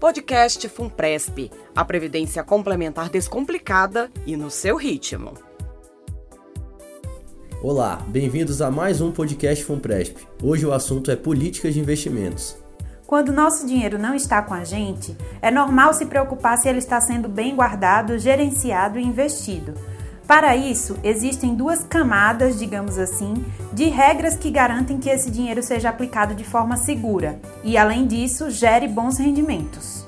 Podcast Funpresp, a previdência complementar descomplicada e no seu ritmo. Olá, bem-vindos a mais um podcast Funpresp. Hoje o assunto é políticas de investimentos. Quando nosso dinheiro não está com a gente, é normal se preocupar se ele está sendo bem guardado, gerenciado e investido. Para isso, existem duas camadas, digamos assim, de regras que garantem que esse dinheiro seja aplicado de forma segura e, além disso, gere bons rendimentos.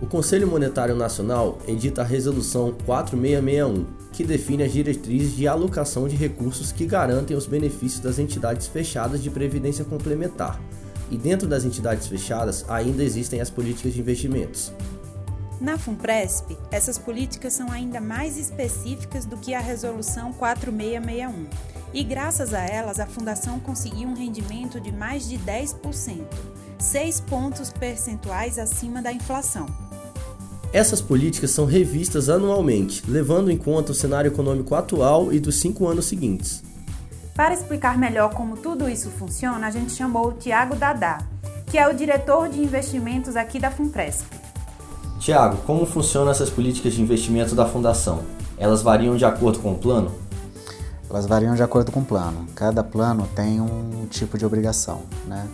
O Conselho Monetário Nacional edita a Resolução 4661, que define as diretrizes de alocação de recursos que garantem os benefícios das entidades fechadas de previdência complementar. E dentro das entidades fechadas ainda existem as políticas de investimentos. Na FUNPRESP, essas políticas são ainda mais específicas do que a Resolução 4661, e graças a elas a Fundação conseguiu um rendimento de mais de 10%, 6 pontos percentuais acima da inflação. Essas políticas são revistas anualmente, levando em conta o cenário econômico atual e dos cinco anos seguintes. Para explicar melhor como tudo isso funciona, a gente chamou o Tiago Dadá, que é o diretor de investimentos aqui da FUNPRESP. Tiago, como funcionam essas políticas de investimento da Fundação? Elas variam de acordo com o plano? Elas variam de acordo com o plano. Cada plano tem um tipo de obrigação, né?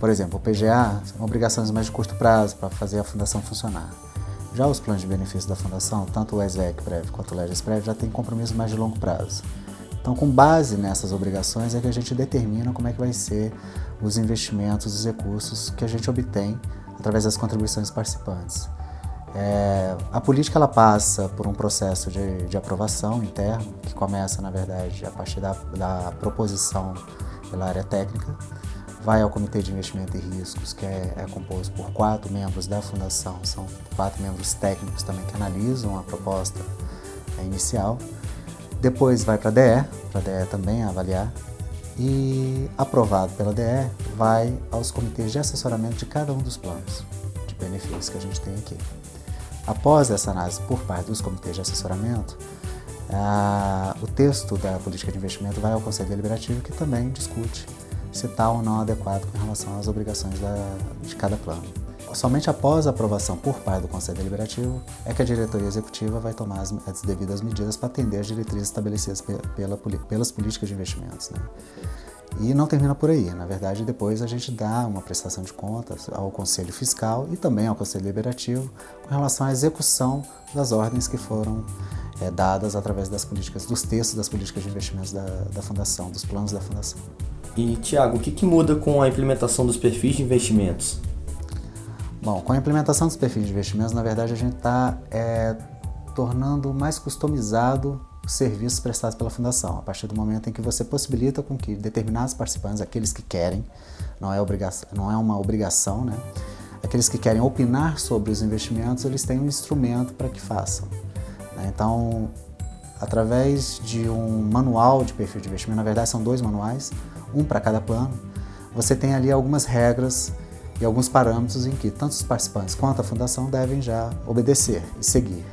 Por exemplo, o PGA são obrigações mais de curto prazo para fazer a fundação funcionar. Já os planos de benefício da fundação, tanto o ESVEC Prev quanto o Legis Prev, já tem compromisso mais de longo prazo. Então, com base nessas obrigações é que a gente determina como é que vai ser os investimentos, os recursos que a gente obtém através das contribuições participantes. É, a política ela passa por um processo de, de, aprovação interno, que começa, na verdade, a partir da, da, proposição pela área técnica, vai ao Comitê de Investimento e Riscos, que é, é, composto por quatro membros da fundação, são quatro membros técnicos também que analisam a proposta inicial. Depois vai para a DE, para a DE também avaliar, e aprovado pela DE, vai aos comitês de assessoramento de cada um dos planos de benefícios que a gente tem aqui. Após essa análise por parte dos comitês de assessoramento, ah, o texto da política de investimento vai ao Conselho Deliberativo, que também discute se está ou não adequado com relação às obrigações da, de cada plano. Somente após a aprovação por parte do Conselho Deliberativo é que a diretoria executiva vai tomar as, as devidas medidas para atender as diretrizes estabelecidas pela, pelas políticas de investimentos. Né? E não termina por aí. Na verdade, depois a gente dá uma prestação de contas ao Conselho Fiscal e também ao Conselho Deliberativo com relação à execução das ordens que foram é, dadas através das políticas, dos textos das políticas de investimentos da, da Fundação, dos planos da Fundação. E, Tiago, o que, que muda com a implementação dos perfis de investimentos? Bom, com a implementação dos perfis de investimentos, na verdade, a gente está é, tornando mais customizado os serviços prestados pela fundação, a partir do momento em que você possibilita com que determinados participantes, aqueles que querem, não é, obrigação, não é uma obrigação, né? aqueles que querem opinar sobre os investimentos, eles têm um instrumento para que façam. Né? Então, através de um manual de perfil de investimento, na verdade são dois manuais, um para cada plano, você tem ali algumas regras e alguns parâmetros em que tanto os participantes quanto a fundação devem já obedecer e seguir.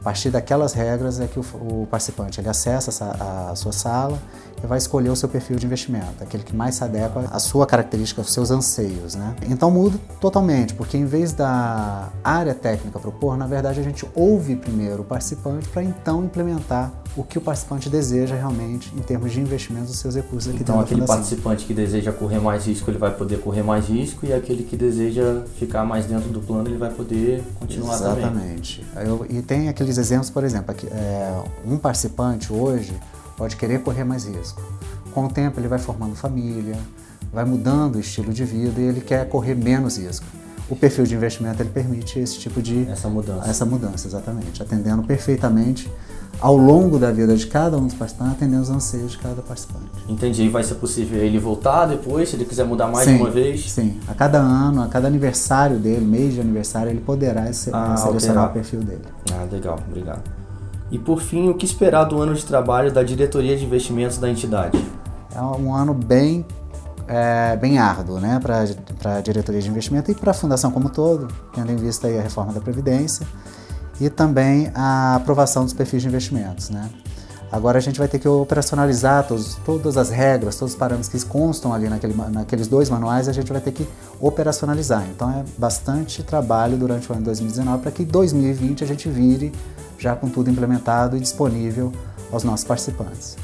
A partir daquelas regras é que o, o participante ele acessa essa, a sua sala e vai escolher o seu perfil de investimento, aquele que mais se adequa à sua característica, aos seus anseios. Né? Então muda totalmente, porque em vez da área técnica propor, na verdade a gente ouve primeiro o participante para então implementar o que o participante deseja realmente em termos de investimento dos seus recursos aqui Então aquele participante que deseja correr mais risco, ele vai poder correr mais risco e aquele que deseja ficar mais dentro do plano, ele vai poder continuar Exatamente. também. Exatamente. E tem aqueles exemplos, por exemplo, aqui, é, um participante hoje pode querer correr mais risco. Com o tempo ele vai formando família, vai mudando o estilo de vida e ele quer correr menos risco. O perfil de investimento ele permite esse tipo de essa mudança. Essa mudança, exatamente, atendendo perfeitamente ao longo da vida de cada um dos participantes, atendendo os anseios de cada participante. Entendi. E vai ser possível ele voltar depois, se ele quiser mudar mais sim, de uma vez? Sim. A cada ano, a cada aniversário dele, mês de aniversário, ele poderá ah, selecionar alterar. o perfil dele. Ah, legal. Obrigado. E por fim, o que esperar do ano de trabalho da diretoria de investimentos da entidade? É um ano bem, é, bem árduo né, para a diretoria de investimento e para a fundação como um todo, tendo em vista a reforma da Previdência e também a aprovação dos perfis de investimentos. Né? Agora a gente vai ter que operacionalizar todos, todas as regras, todos os parâmetros que constam ali naquele, naqueles dois manuais, a gente vai ter que operacionalizar. Então é bastante trabalho durante o ano 2019 para que em 2020 a gente vire já com tudo implementado e disponível aos nossos participantes.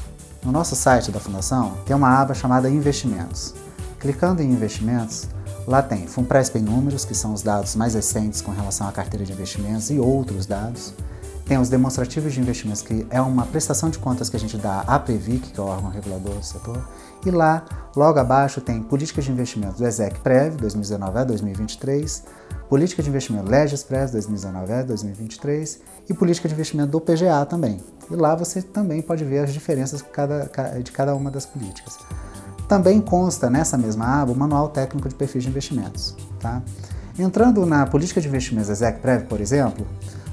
No nosso site da Fundação tem uma aba chamada Investimentos. Clicando em Investimentos, lá tem FUNPRESP em números, que são os dados mais recentes com relação à carteira de investimentos e outros dados. Tem os demonstrativos de investimentos, que é uma prestação de contas que a gente dá à Previc, que é o órgão regulador do setor. E lá, logo abaixo, tem políticas de investimento do ESEC Prev, 2019 a 2023, política de investimento Legis Prev, 2019 a 2023 e política de investimento do PGA também. E lá você também pode ver as diferenças de cada uma das políticas. Também consta nessa mesma aba o Manual Técnico de Perfis de Investimentos. Tá? Entrando na política de investimentos ESEC Prev, por exemplo,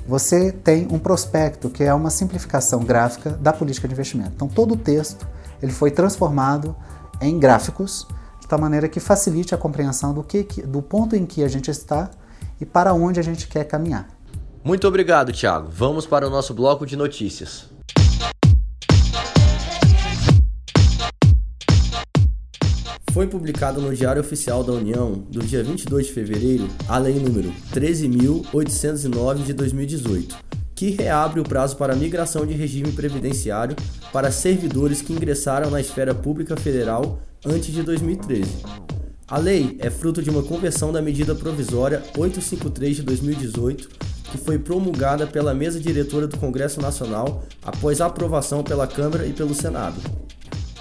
você tem um prospecto que é uma simplificação gráfica da política de investimento. Então todo o texto ele foi transformado em gráficos de tal maneira que facilite a compreensão do, que, do ponto em que a gente está e para onde a gente quer caminhar. Muito obrigado, Thiago. Vamos para o nosso bloco de notícias. Foi publicado no Diário Oficial da União, do dia 22 de fevereiro, a Lei número 13.809 de 2018, que reabre o prazo para migração de regime previdenciário para servidores que ingressaram na esfera pública federal antes de 2013. A lei é fruto de uma conversão da medida provisória 853 de 2018, que foi promulgada pela mesa diretora do Congresso Nacional após aprovação pela Câmara e pelo Senado.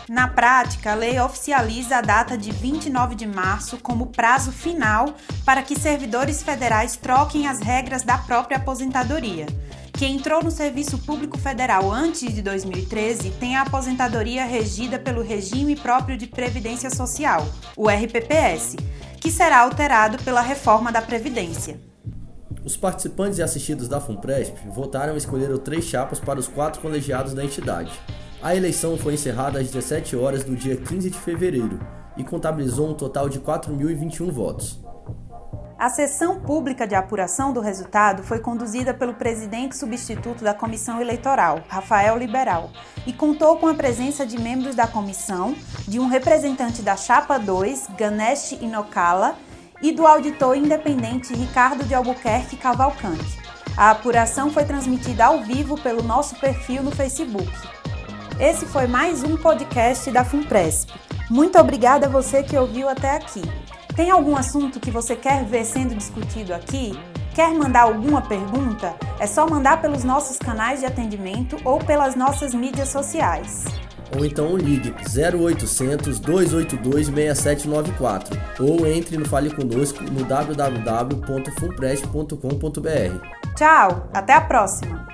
Na prática, a lei oficializa a data de 29 de março como prazo final para que servidores federais troquem as regras da própria aposentadoria. Quem entrou no Serviço Público Federal antes de 2013 tem a aposentadoria regida pelo Regime Próprio de Previdência Social, o RPPS, que será alterado pela reforma da Previdência. Os participantes e assistidos da FUNPRESP votaram e escolheram três chapas para os quatro colegiados da entidade. A eleição foi encerrada às 17 horas do dia 15 de fevereiro e contabilizou um total de 4.021 votos. A sessão pública de apuração do resultado foi conduzida pelo presidente substituto da Comissão Eleitoral, Rafael Liberal, e contou com a presença de membros da comissão, de um representante da Chapa 2, Ganesh Inokala, e do auditor independente Ricardo de Albuquerque Cavalcante. A apuração foi transmitida ao vivo pelo nosso perfil no Facebook. Esse foi mais um podcast da FUNPRESP. Muito obrigada a você que ouviu até aqui. Tem algum assunto que você quer ver sendo discutido aqui? Quer mandar alguma pergunta? É só mandar pelos nossos canais de atendimento ou pelas nossas mídias sociais. Ou então ligue 0800 282 6794 ou entre no Fale Conosco no www.funprest.com.br. Tchau, até a próxima!